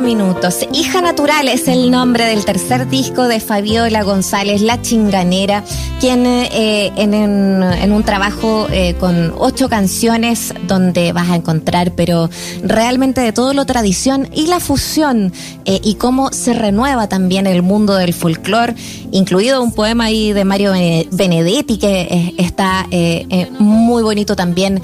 minutos. Hija Natural es el nombre del tercer disco de Fabiola González, La Chinganera, quien eh, en, un trabajo eh, con ocho canciones donde vas a encontrar, pero realmente de todo lo tradición y la fusión eh, y cómo se renueva también el mundo del folclore, incluido un poema ahí de Mario Benedetti que está muy bonito también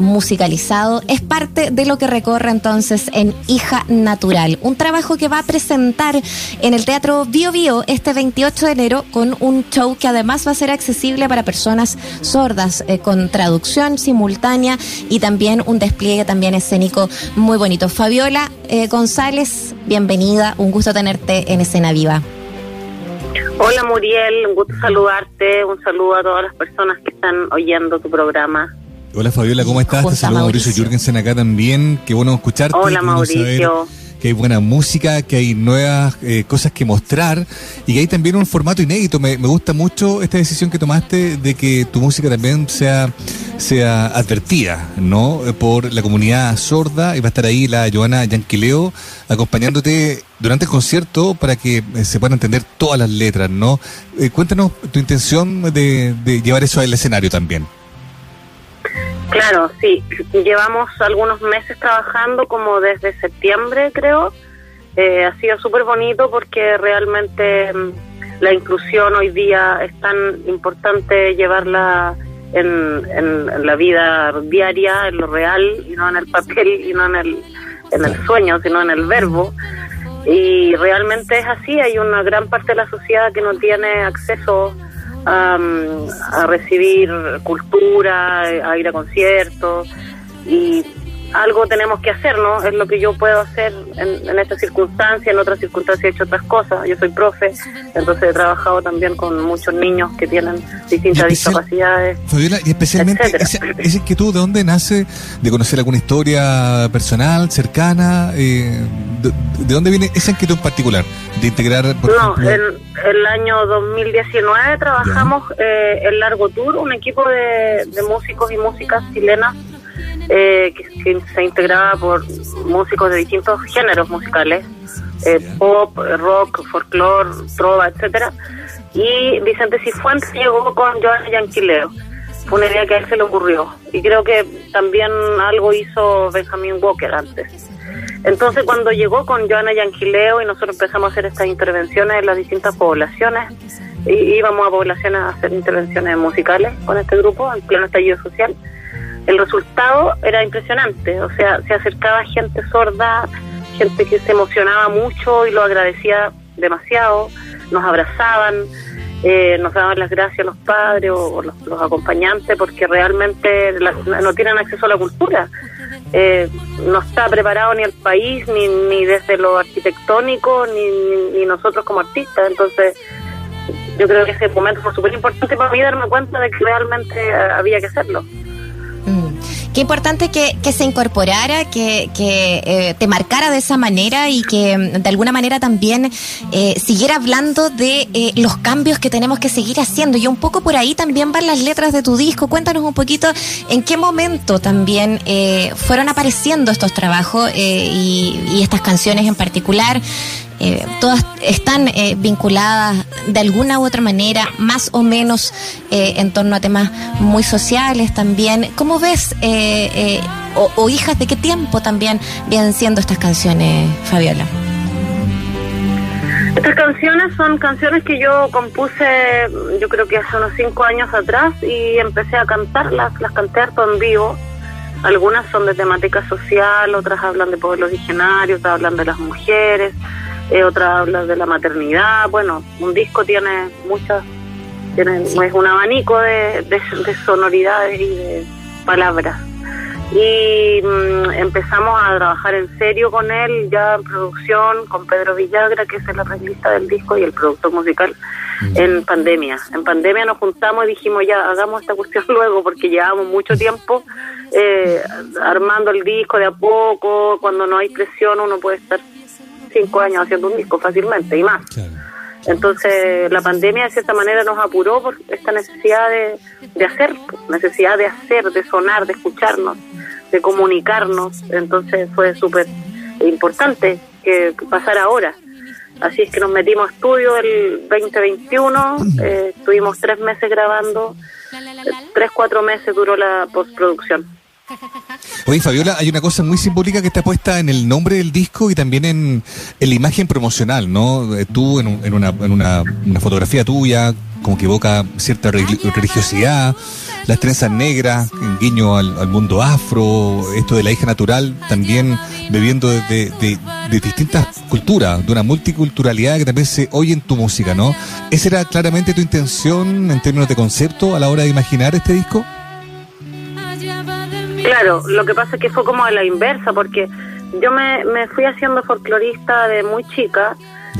musicalizado. Es parte de lo que recorre entonces en Hija Natural, un trabajo que va a presentar en el Teatro Bio Bio este 28 de enero con un show que además va a ser accesible para personas sordas eh, con traducción simultánea y también un despliegue también escénico muy bonito. Fabiola eh, González, bienvenida, un gusto tenerte en Escena Viva. Hola Muriel, un gusto saludarte, un saludo a todas las personas que están oyendo tu programa. Hola Fabiola, ¿cómo estás? Te saludo Mauricio Jürgensen acá también. Qué bueno escucharte. Hola Mauricio. Que hay buena música, que hay nuevas eh, cosas que mostrar y que hay también un formato inédito. Me, gusta mucho esta decisión que tomaste de que tu música también sea, sea advertida, ¿no? Por la comunidad sorda y va a estar ahí la Joana Yanquileo acompañándote durante el concierto para que eh, se puedan entender todas las letras, ¿no? Eh, cuéntanos tu intención de llevar eso al escenario también. Claro, sí. Llevamos algunos meses trabajando, como desde septiembre, creo. Eh, ha sido súper bonito porque realmente mm, la inclusión hoy día es tan importante llevarla en, en, la vida diaria, en lo real, y no en el papel, y no en el, en el sueño, sino en el verbo. Y realmente es así, hay una gran parte de la sociedad que no tiene acceso a, recibir cultura, a ir a conciertos y algo tenemos que hacer, ¿no? Es lo que yo puedo hacer en, en esta circunstancia, en otras circunstancias he hecho otras cosas. Yo soy profe, entonces he trabajado también con muchos niños que tienen distintas discapacidades. Fabiola, y especialmente esa, esa, inquietud, ¿de dónde nace? ¿De conocer alguna historia personal, cercana? Eh, de, dónde viene esa inquietud en particular? ¿De integrar, por No, en el año 2019 trabajamos eh, el Largo Tour, un equipo de, de músicos y músicas chilenas eh, que, se integraba por músicos de distintos géneros musicales, eh, pop, rock, folclore, trova, etcétera. Y Vicente Cifuentes llegó con Joana Yanquileo. Fue una idea que a él se le ocurrió. Y creo que también algo hizo Benjamin Walker antes. Entonces cuando llegó con Joana Yanquileo y nosotros empezamos a hacer estas intervenciones en las distintas poblaciones, íbamos a poblaciones a hacer intervenciones musicales con este grupo, en pleno estallido social, el resultado era impresionante, o sea, se acercaba gente sorda, gente que se emocionaba mucho y lo agradecía demasiado, nos abrazaban, eh, nos daban las gracias los padres o, los, acompañantes porque realmente no tienen acceso a la cultura. Eh, no está preparado ni el país, ni, ni desde lo arquitectónico, ni, ni nosotros como artistas. Entonces, yo creo que ese momento fue súper importante para mí darme cuenta de que realmente había que hacerlo. Qué importante que, se incorporara, que, eh, te marcara de esa manera y que mm, de alguna manera también eh, siguiera hablando de eh, los cambios que tenemos que seguir haciendo. Y un poco por ahí también van las letras de tu disco. Cuéntanos un poquito en qué momento también fueron apareciendo estos trabajos y estas canciones en particular. Eh, todas están eh, vinculadas de alguna u otra manera, más o menos eh, en torno a temas muy sociales también. ¿Cómo ves, o, hijas de qué tiempo también vienen siendo estas canciones, Fabiola? Estas canciones son canciones que yo compuse, yo creo que hace unos cinco años atrás y empecé a cantarlas, las canté harto en vivo. Algunas son de temática social, otras hablan de pueblos originarios, otras hablan de las mujeres, eh, otra habla de la maternidad. Bueno, un disco tiene muchas, tiene es un abanico de, de, sonoridades y de palabras. Y mm, empezamos a trabajar en serio con él, ya en producción, con Pedro Villagra, que es el arreglista del disco y el productor musical, en pandemia. En pandemia nos juntamos y dijimos, ya, hagamos esta cuestión luego, porque llevamos mucho tiempo eh, armando el disco de a poco, cuando no hay presión uno puede estar cinco años haciendo un disco fácilmente y más. Entonces la pandemia de cierta manera nos apuró por esta necesidad de, de hacer, necesidad de hacer, de sonar, de escucharnos, de comunicarnos. Entonces fue súper importante que pasar ahora. Así es que nos metimos a estudio el 2021, eh, estuvimos tres meses grabando, tres, cuatro meses duró la postproducción. Oye, Fabiola, hay una cosa muy simbólica que está puesta en el nombre del disco y también en, la imagen promocional, ¿no? Eh, tú en, en, una, en una, fotografía tuya, como que evoca cierta religiosidad, las trenzas negras, guiño al, mundo afro, esto de la hija natural, también bebiendo de, de, distintas culturas, de una multiculturalidad que también se oye en tu música, ¿no? ¿Esa era claramente tu intención en términos de concepto a la hora de imaginar este disco? Claro, lo que pasa es que fue como a la inversa, porque yo me, me fui haciendo folclorista de muy chica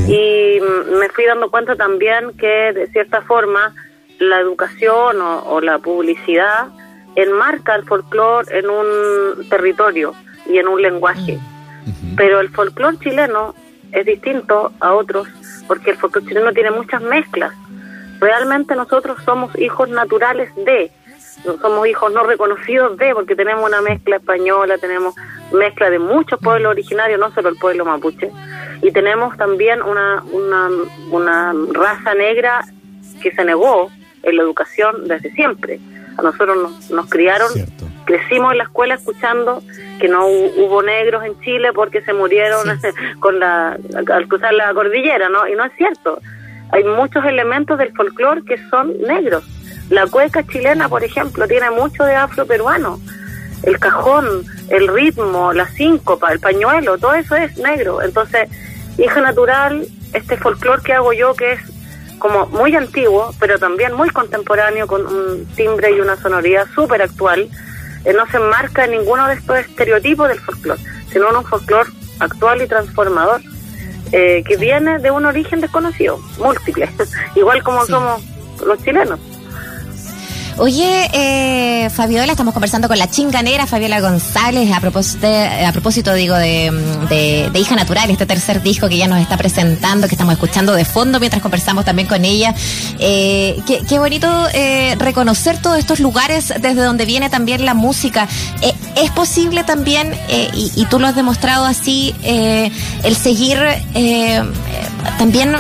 y me fui dando cuenta también que de cierta forma la educación o, la publicidad enmarca el folclore en un territorio y en un lenguaje. Mm. Pero el folclore chileno es distinto a otros porque el folclore chileno tiene muchas mezclas. Realmente nosotros somos hijos naturales de, somos hijos no reconocidos de, porque tenemos una mezcla española, tenemos mezcla de muchos pueblos originarios, no solo el pueblo mapuche, y tenemos también una, una, una raza negra que se negó en la educación desde siempre. A nosotros nos, nos criaron, crecimos en la escuela escuchando que no hubo negros en Chile porque se murieron con la, al cruzar la cordillera, ¿no? Y no es cierto. Hay muchos elementos del folclore que son negros la cueca chilena, por ejemplo, tiene mucho de afro-peruano. El cajón, el ritmo, la síncopa, el pañuelo, todo eso es negro. Entonces, hija natural, este folclore que hago yo, que es como muy antiguo, pero también muy contemporáneo, con un timbre y una sonoridad súper actual, eh, no se enmarca en ninguno de estos estereotipos del folclore, sino en un folclore actual y transformador, eh, que viene de un origen desconocido, múltiple, igual como somos los chilenos. Oye, eh, Fabiola, estamos conversando con la chinganera Fabiola González a propósito, a propósito digo, de, Hija Natural, este tercer disco que ya nos está presentando, que estamos escuchando de fondo mientras conversamos también con ella. Eh, qué, bonito eh, reconocer todos estos lugares desde donde viene también la música. Eh, es posible también, eh, y, y, tú lo has demostrado así, el seguir también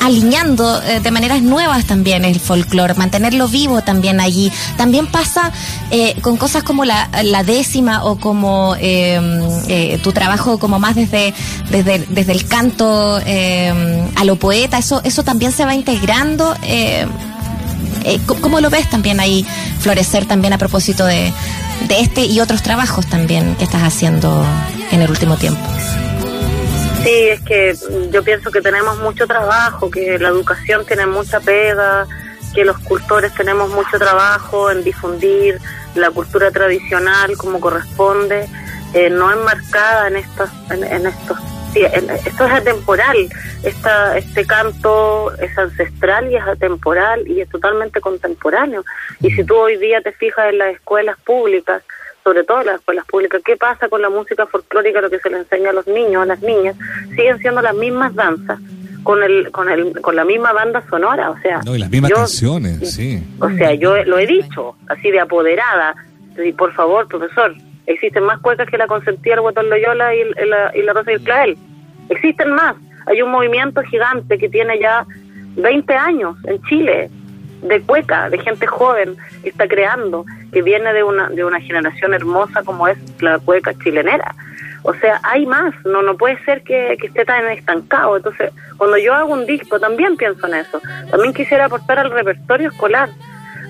alineando eh, de maneras nuevas también el folclore, mantenerlo vivo también allí. También pasa eh, con cosas como la, décima o como em, eh, tu trabajo como más desde, desde, desde el canto em, a lo poeta, eso, eso también se va integrando. Em, ¿Cómo lo ves también ahí florecer también a propósito de, de este y otros trabajos también que estás haciendo en el último tiempo? Sí, es que yo pienso que tenemos mucho trabajo, que la educación tiene mucha pega, que los cultores tenemos mucho trabajo en difundir la cultura tradicional como corresponde, eh, no enmarcada en estos, en, estos esto es atemporal, Esta, este canto es ancestral y es atemporal y es totalmente contemporáneo. Y si tú hoy día te fijas en las escuelas públicas, sobre todo en las escuelas públicas, qué pasa con la música folclórica, lo que se le enseña a los niños, a las niñas, siguen siendo las mismas danzas, con el, con el, con la misma banda sonora, o sea. No, y las mismas canciones, sí. O sea, yo lo he dicho, así de apoderada, y por favor, profesor, existen más cuecas que la consentía el Guatón Loyola y, la, y la Rosa y el Clavel. Existen más. Hay un movimiento gigante que tiene ya 20 años en Chile, de cueca, de gente joven que está creando, que viene de una, de una generación hermosa como es la cueca chilenera. O sea, hay más, no no puede ser que, que esté tan estancado. Entonces, cuando yo hago un disco, también pienso en eso. También quisiera aportar al repertorio escolar,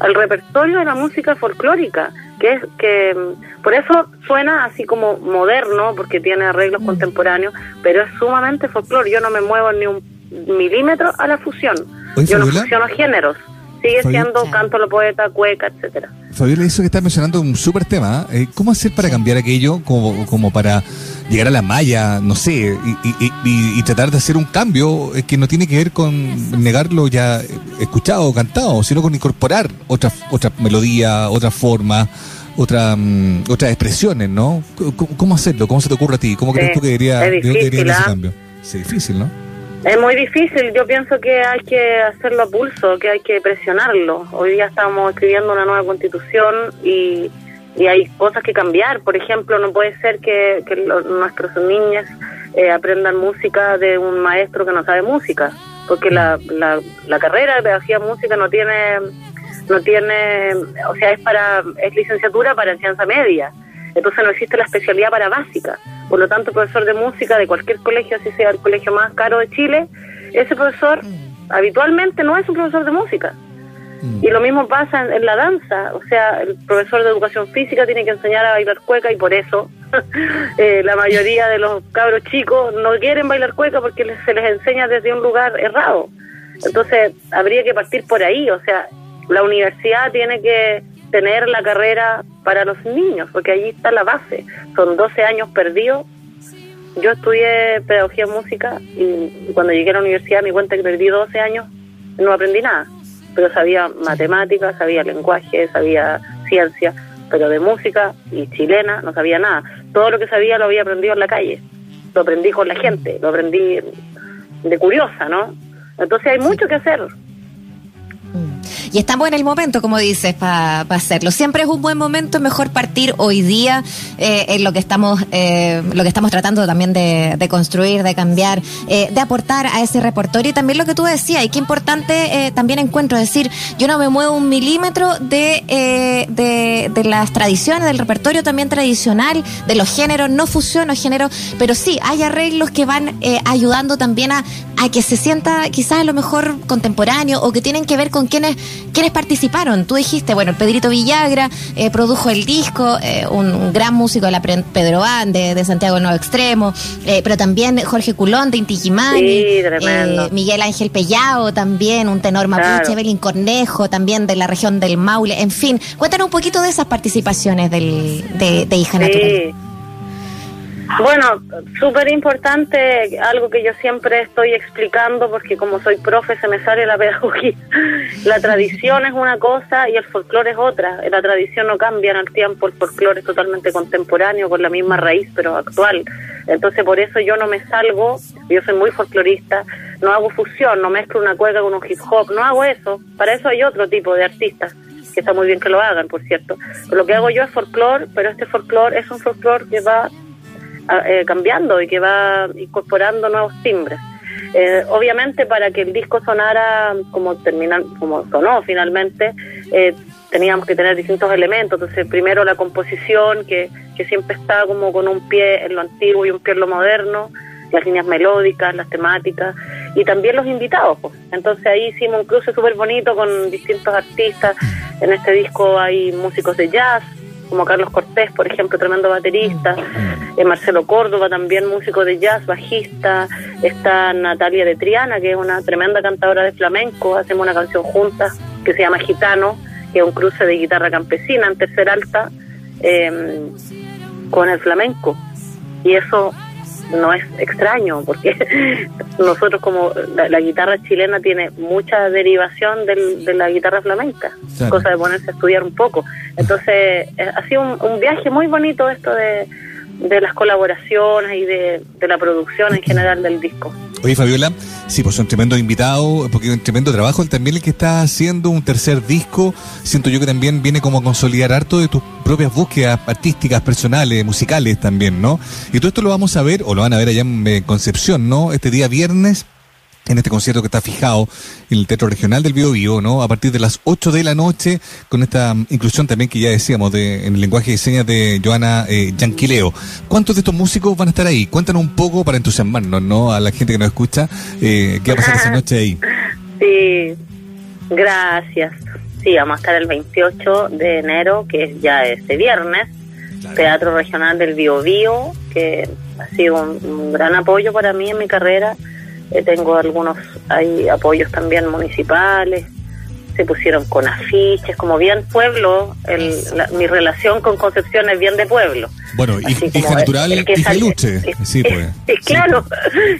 al repertorio de la música folclórica, que es que mm, por eso suena así como moderno, porque tiene arreglos mm. contemporáneos, pero es sumamente folclore. Yo no me muevo ni un milímetro a la fusión. Yo no fusiono géneros sigue siendo canto lo poeta, cueca, etcétera. Fabiola, eso que estás mencionando es un súper tema. ¿eh? ¿Cómo hacer para cambiar aquello como, como para llegar a la malla, no sé, y, tratar de hacer un cambio eh, que no tiene que ver con negarlo ya escuchado o cantado, sino con incorporar otras otra melodía, otra forma, otra, otras expresiones, ¿no? ¿Cómo, hacerlo? ¿Cómo se te ocurre a ti? ¿Cómo crees tú que debería, ese ¿ah? cambio? Sí, difícil, ¿no? Es muy difícil, yo pienso que hay que hacerlo a pulso, que hay que presionarlo. Hoy día estamos escribiendo una nueva constitución y, y hay cosas que cambiar. Por ejemplo, no puede ser que, que nuestros niños eh, aprendan música de un maestro que no sabe música, porque la, la, la carrera de pedagogía música no tiene, no tiene, o sea, es para, es licenciatura para enseñanza media, entonces no existe la especialidad para básica. Por lo tanto, profesor de música de cualquier colegio, así sea el colegio más caro de Chile, ese profesor habitualmente no es un profesor de música. Mm. Y lo mismo pasa en, la danza, o sea, el profesor de educación física tiene que enseñar a bailar cueca y por eso eh, la mayoría de los cabros chicos no quieren bailar cueca porque se les enseña desde un lugar errado. Entonces, habría que partir por ahí, o sea, la universidad tiene que tener la carrera para los niños, porque allí está la base. Son 12 años perdidos. Yo estudié pedagogía en música y cuando llegué a la universidad me cuenta que perdí 12 años, no aprendí nada pero sabía matemáticas, sabía lenguaje, sabía ciencia, pero de música y chilena no sabía nada. Todo lo que sabía lo había aprendido en la calle, lo aprendí con la gente, lo aprendí de curiosa, ¿no? Entonces hay mucho que hacer. Y estamos en el momento, como dices, para hacerlo. Siempre es un buen momento, mejor partir hoy día eh, en lo que estamos, eh, lo que estamos tratando también de, construir, de cambiar, eh, de aportar a ese repertorio. Y también lo que tú decías, y qué importante también encuentro, es decir, yo no me muevo un milímetro de, de, de, las tradiciones, del repertorio también tradicional, de los géneros, no fusiono géneros, pero sí, hay arreglos que van ayudando también a, a que se sienta quizás a lo mejor contemporáneo o que tienen que ver con quienes ¿Quiénes participaron? Tú dijiste, bueno, el Pedrito Villagra eh, produjo el disco, eh, un, gran músico de la Pedro Van, de, Santiago Nuevo Extremo, eh, pero también Jorge Culón de Inti Miguel Ángel Pellao también, un tenor mapuche, Belín Cornejo también de la región del Maule, en fin. Cuéntanos un poquito de esas participaciones del, de, de Hija Natural. Bueno, súper importante, algo que yo siempre estoy explicando, porque como soy profe se me sale la pedagogía. La tradición es una cosa y el folclore es otra. La tradición no cambia en el tiempo, el folclore es totalmente contemporáneo, con la misma raíz, pero actual. Entonces por eso yo no me salgo, yo soy muy folclorista, no hago fusión, no mezclo una cueca con un hip hop, no hago eso. Para eso hay otro tipo de artistas que está muy bien que lo hagan, por cierto. lo que hago yo es folclore, pero este folclore es un folclore que va eh, cambiando y que va incorporando nuevos timbres. Eh, obviamente para que el disco sonara como terminan, como sonó finalmente, eh, teníamos que tener distintos elementos. Entonces, primero la composición, que, que siempre está como con un pie en lo antiguo y un pie en lo moderno, las líneas melódicas, las temáticas, y también los invitados. Pues. Entonces ahí hicimos un cruce súper bonito con distintos artistas. En este disco hay músicos de jazz, como Carlos Cortés, por ejemplo, tremendo baterista, eh, Marcelo Córdoba, también músico de jazz, bajista, está Natalia de Triana, que es una tremenda cantadora de flamenco, hacemos una canción juntas que se llama Gitano, que es un cruce de guitarra campesina en tercer alta em, con el flamenco. Y eso no es extraño, porque nosotros como la, guitarra chilena tiene mucha derivación de la guitarra flamenca, cosa de ponerse a estudiar un poco. Entonces, eh, ha sido un, viaje muy bonito esto de, de las colaboraciones y de, de la producción en general del disco. Oye, Fabiola, sí, pues son tremendos invitados, porque un tremendo trabajo. Él también el que está haciendo un tercer disco, siento yo que también viene como a consolidar harto de tus propias búsquedas artísticas, personales, musicales también, ¿no? Y todo esto lo vamos a ver, o lo van a ver allá en Concepción, ¿no? Este día viernes en este concierto que está fijado en el Teatro Regional del Bio Bio, ¿no? A partir de las 8 de la noche, con esta inclusión también que ya decíamos de, en el lenguaje de señas de Joana eh, Yanquileo. ¿Cuántos de estos músicos van a estar ahí? Cuéntanos un poco para entusiasmarnos, ¿no? A la gente que nos escucha, eh, ¿qué va a pasar esa noche ahí? Sí, gracias. Sí, vamos a estar el 28 de enero, que es ya este viernes, Teatro Regional del Bio Bio, que ha sido un gran apoyo para mí en mi carrera eh, tengo algunos, hay apoyos también municipales, se pusieron con afiches, como bien pueblo, el, mi relación con Concepción es bien de pueblo. Bueno, y, hija natural, el, que luche. sí, pues. claro,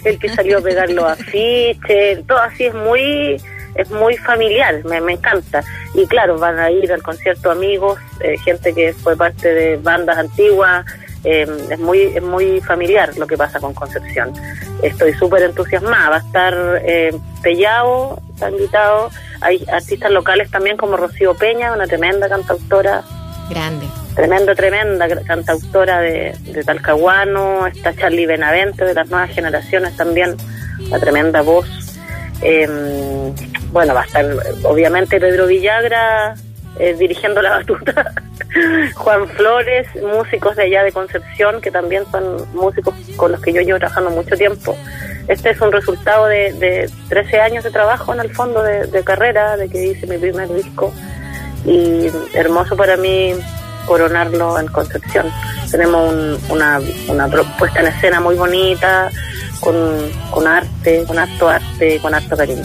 el que salió a pegar los afiches, todo así es muy es muy familiar, me, me encanta. Y claro, van a ir al concierto amigos, eh, gente que fue parte de bandas antiguas, eh, es muy es muy familiar lo que pasa con Concepción. Estoy súper entusiasmada. Va a estar eh, Pellao, está invitado. Hay artistas locales también como Rocío Peña, una tremenda cantautora. Grande. tremenda, tremenda cantautora de, de Talcahuano, está Charlie Benavente de las nuevas generaciones también, la tremenda voz. Em, bueno, va a estar obviamente Pedro Villagra eh, dirigiendo la batuta, Juan Flores, músicos de allá de Concepción, que también son músicos con los que yo llevo trabajando mucho tiempo. Este es un resultado de, de 13 años de trabajo en el fondo de, de carrera, de que hice mi primer disco y hermoso para mí coronarlo en Concepción. Tenemos una, una propuesta en escena muy bonita, con, con arte, con harto arte, con harto cariño.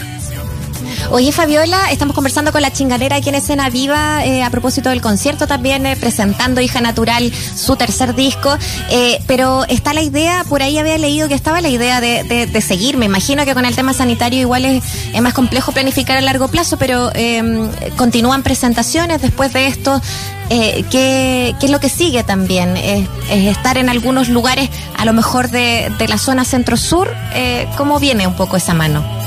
Oye, Fabiola, estamos conversando con la chinganera aquí en Escena Viva eh, a propósito del concierto también, eh, presentando Hija Natural, su tercer disco. Eh, pero está la idea, por ahí había leído que estaba la idea de, de, seguir. Me imagino que con el tema sanitario igual es, más complejo planificar a largo plazo, pero em, continúan presentaciones después de esto. Eh, ¿qué, ¿qué, es lo que sigue también? ¿Es, estar en algunos lugares, a lo mejor de, de la zona centro-sur? Eh, ¿Cómo viene un poco esa mano?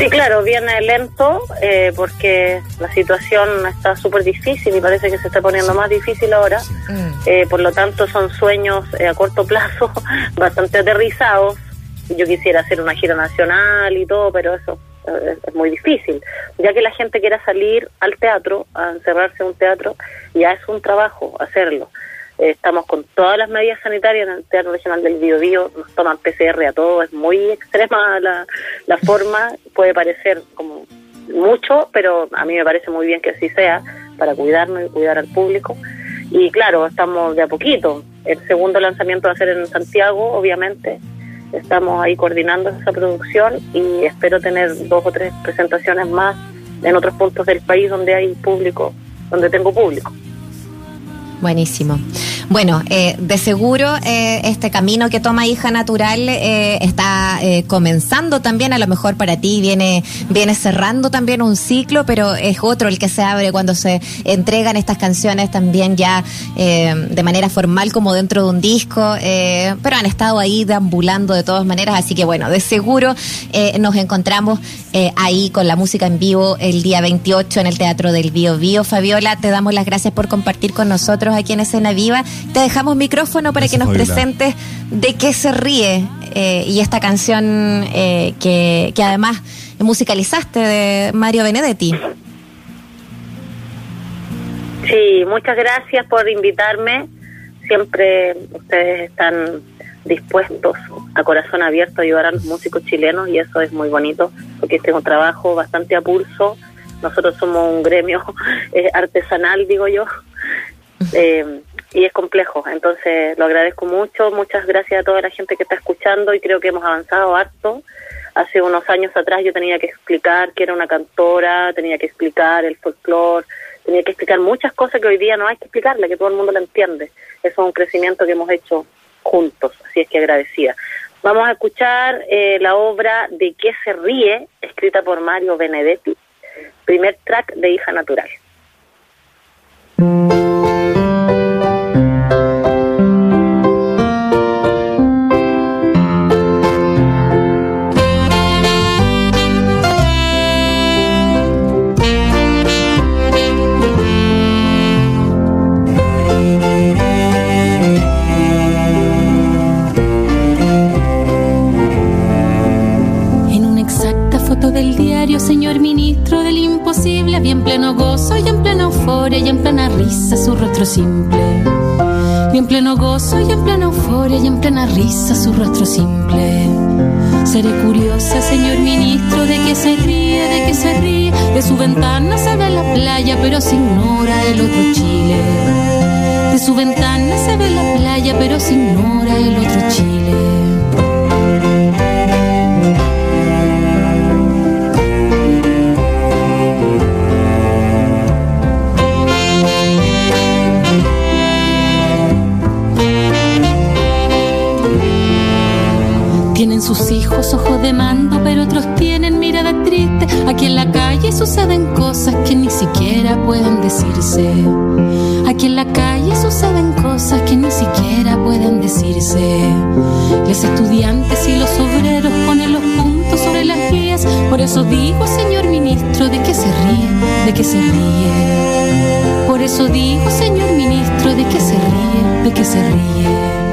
Sí, claro, viene lento eh, porque la situación está súper difícil y parece que se está poniendo más difícil ahora. Eh, por lo tanto, son sueños eh, a corto plazo bastante aterrizados. Yo quisiera hacer una gira nacional y todo, pero eso es muy difícil. Ya que la gente quiera salir al teatro, a encerrarse en un teatro, ya es un trabajo hacerlo estamos con todas las medidas sanitarias en el Teatro Regional del Biobío, nos toman PCR a todo, es muy extrema la, la forma, puede parecer como mucho, pero a mí me parece muy bien que así sea, para cuidarnos y cuidar al público. Y claro, estamos de a poquito. El segundo lanzamiento va a ser en Santiago, obviamente. Estamos ahí coordinando esa producción y espero tener dos o tres presentaciones más en otros puntos del país donde hay público, donde tengo público. Buenísimo. Bueno, eh, de seguro eh, este camino que toma Hija Natural eh, está eh, comenzando también, a lo mejor para ti viene, viene cerrando también un ciclo, pero es otro el que se abre cuando se entregan estas canciones también ya eh, de manera formal como dentro de un disco, eh, pero han estado ahí deambulando de todas maneras, así que bueno, de seguro nos encontramos ahí con la música en vivo el día 28 en el Teatro del Bio Bio. Fabiola, te damos las gracias por compartir con nosotros aquí en Escena Viva. Te dejamos micrófono para que nos presentes de qué se ríe eh, y esta canción eh, que, que además musicalizaste de Mario Benedetti. Sí, muchas gracias por invitarme. Siempre ustedes están dispuestos a corazón abierto a ayudar a los músicos chilenos y eso es muy bonito porque este es un trabajo bastante a pulso. Nosotros somos un gremio eh, artesanal, digo yo, eh, y es complejo. Entonces lo agradezco mucho. Muchas gracias a toda la gente que está escuchando y creo que hemos avanzado harto. Hace unos años atrás yo tenía que explicar que era una cantora, tenía que explicar el folclore, tenía que explicar muchas cosas que hoy día no hay que explicarle, que todo el mundo lo entiende. Eso es un crecimiento que hemos hecho juntos, así es que agradecida. Vamos a escuchar eh, la obra de qué se ríe, escrita por Mario Benedetti, primer track de Hija Natural. Su rostro simple. Y en pleno gozo y en plena euforia y en plena risa su rostro simple. Seré curiosa, señor ministro, de que se ríe, de que se ríe. De su ventana se ve la playa, pero se ignora el otro Chile. De su ventana se ve la playa, pero se ignora el otro Chile. Tienen sus hijos ojos de mando, pero otros tienen mirada triste. Aquí en la calle suceden cosas que ni siquiera pueden decirse. Aquí en la calle suceden cosas que ni siquiera pueden decirse. Los estudiantes y los obreros ponen los puntos sobre las guías. Por eso digo, señor ministro, de qué se ríen de qué se ríe. Por eso digo, señor ministro, de qué se ríe, de qué se ríe.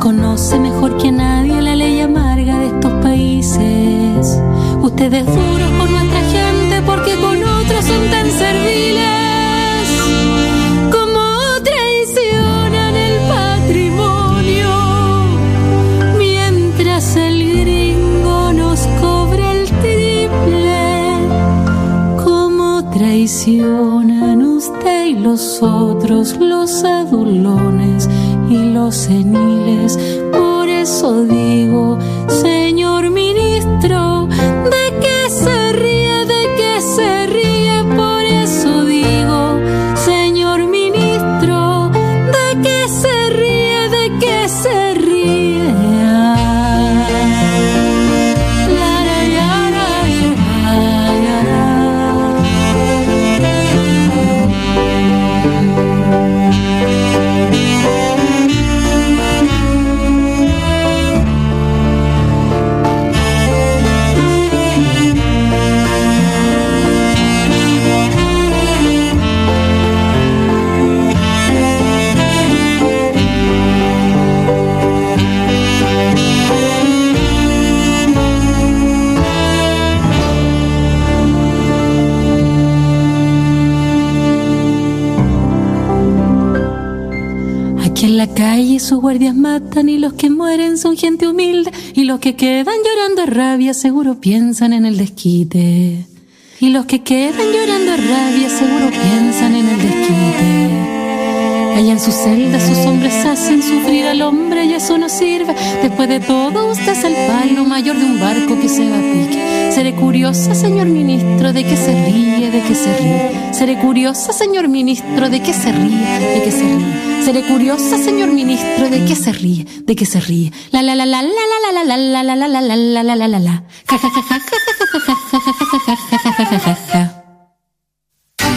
Conoce mejor que nadie la ley amarga de estos países. Usted es Aquí en la calle sus guardias matan y los que mueren son gente humilde y los que quedan llorando a rabia seguro piensan en el desquite. Y los que quedan llorando a rabia seguro piensan en el desquite. Allá en su celda sus hombres hacen sufrir al hombre eso no sirve. Después de todo usted es el palo mayor de un barco que se va a pique. Seré curiosa, señor ministro, de qué se ríe, de qué se ríe. Seré curiosa, señor ministro, de qué se ríe, de qué se ríe. Seré curiosa, señor ministro, de qué se ríe, de qué se ríe. La la la la la la la la la la la la la la la la la. Ja ja